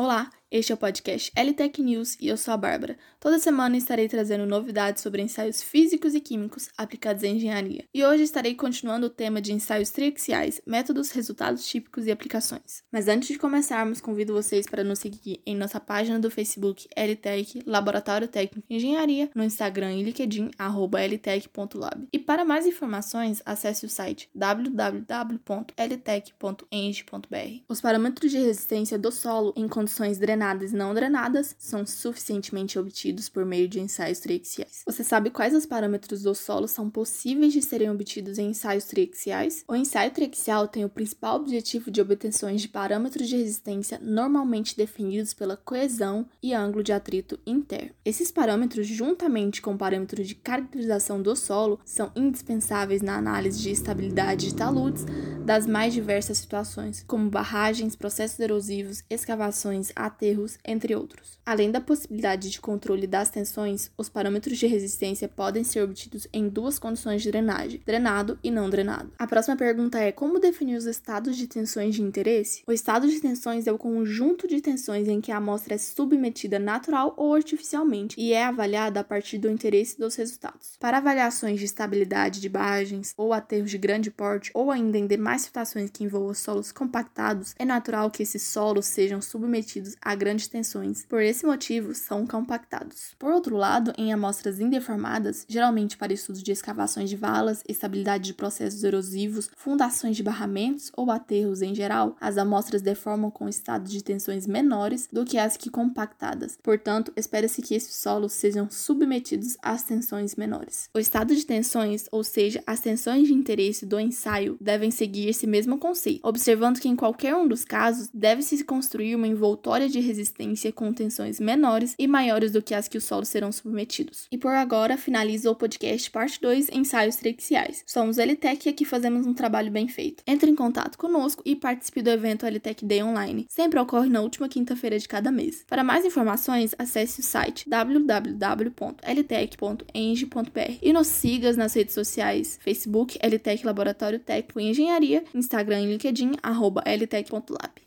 Olá, este é o podcast LTEC News e eu sou a Bárbara. Toda semana estarei trazendo novidades sobre ensaios físicos e químicos aplicados em engenharia. E hoje estarei continuando o tema de ensaios triaxiais, métodos, resultados típicos e aplicações. Mas antes de começarmos, convido vocês para nos seguir em nossa página do Facebook LTEC, Laboratório Técnico de Engenharia, no Instagram e LinkedIn, ltec.lab. E para mais informações, acesse o site www.ltec.eng.br. Os parâmetros de resistência do solo em condições drenadas e não drenadas são suficientemente obtidos por meio de ensaios triaxiais. Você sabe quais os parâmetros do solo são possíveis de serem obtidos em ensaios triaxiais? O ensaio triaxial tem o principal objetivo de obtenções de parâmetros de resistência normalmente definidos pela coesão e ângulo de atrito interno. Esses parâmetros, juntamente com parâmetros de caracterização do solo, são indispensáveis na análise de estabilidade de taludes das mais diversas situações, como barragens, processos erosivos, escavações, aterros, entre outros. Além da possibilidade de controle das tensões, os parâmetros de resistência podem ser obtidos em duas condições de drenagem: drenado e não drenado. A próxima pergunta é: como definir os estados de tensões de interesse? O estado de tensões é o conjunto de tensões em que a amostra é submetida natural ou artificialmente e é avaliada a partir do interesse dos resultados. Para avaliações de estabilidade de barragens ou aterros de grande porte, ou ainda em demais situações que envolvam solos compactados, é natural que esses solos sejam submetidos a grandes tensões, por esse motivo são compactados. Por outro lado, em amostras indeformadas, geralmente para estudos de escavações de valas, estabilidade de processos erosivos, fundações de barramentos ou aterros em geral, as amostras deformam com estados de tensões menores do que as que compactadas. Portanto, espera-se que esses solos sejam submetidos às tensões menores. O estado de tensões, ou seja, as tensões de interesse do ensaio, devem seguir esse mesmo conceito, observando que em qualquer um dos casos deve-se construir uma envoltória de resistência com tensões menores e maiores do que as que os solos serão submetidos. E por agora, finaliza o podcast parte 2, ensaios triaxiais. Somos LTEC e aqui fazemos um trabalho bem feito. Entre em contato conosco e participe do evento LTEC Day Online. Sempre ocorre na última quinta-feira de cada mês. Para mais informações, acesse o site www.ltec.eng.br e nos siga nas redes sociais Facebook, LTEC Laboratório Técnico em Engenharia, Instagram e LinkedIn, arroba ltec.lab.